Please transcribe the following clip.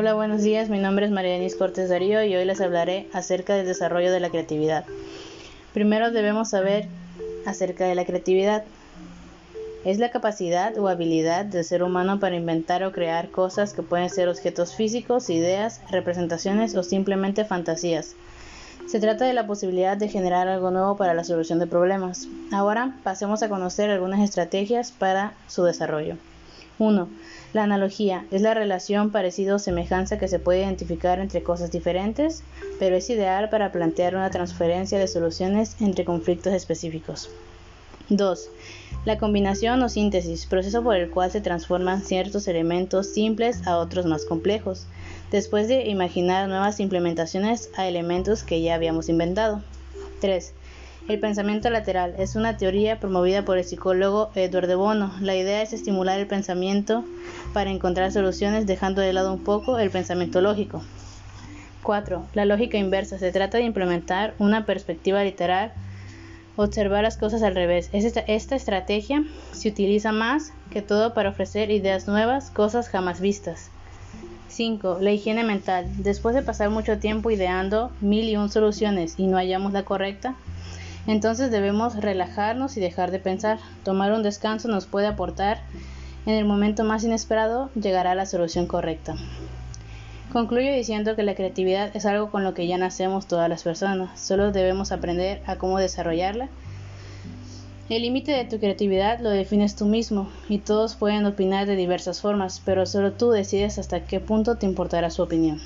Hola, buenos días. Mi nombre es María Denise Cortés Darío y hoy les hablaré acerca del desarrollo de la creatividad. Primero debemos saber acerca de la creatividad. Es la capacidad o habilidad del ser humano para inventar o crear cosas que pueden ser objetos físicos, ideas, representaciones o simplemente fantasías. Se trata de la posibilidad de generar algo nuevo para la solución de problemas. Ahora pasemos a conocer algunas estrategias para su desarrollo. 1. La analogía es la relación parecido o semejanza que se puede identificar entre cosas diferentes, pero es ideal para plantear una transferencia de soluciones entre conflictos específicos. 2. La combinación o síntesis, proceso por el cual se transforman ciertos elementos simples a otros más complejos, después de imaginar nuevas implementaciones a elementos que ya habíamos inventado. 3. El pensamiento lateral es una teoría promovida por el psicólogo Edward de Bono. La idea es estimular el pensamiento para encontrar soluciones dejando de lado un poco el pensamiento lógico. 4. La lógica inversa. Se trata de implementar una perspectiva literal, observar las cosas al revés. Esta, estrategia se utiliza más que todo para ofrecer ideas nuevas, cosas jamás vistas. 5. La higiene mental. Después de pasar mucho tiempo ideando mil y un soluciones y no hallamos la correcta, entonces debemos relajarnos y dejar de pensar. Tomar un descanso nos puede aportar. En el momento más inesperado llegará la solución correcta. Concluyo diciendo que la creatividad es algo con lo que ya nacemos todas las personas, solo debemos aprender a cómo desarrollarla. El límite de tu creatividad lo defines tú mismo y todos pueden opinar de diversas formas, pero solo tú decides hasta qué punto te importará su opinión.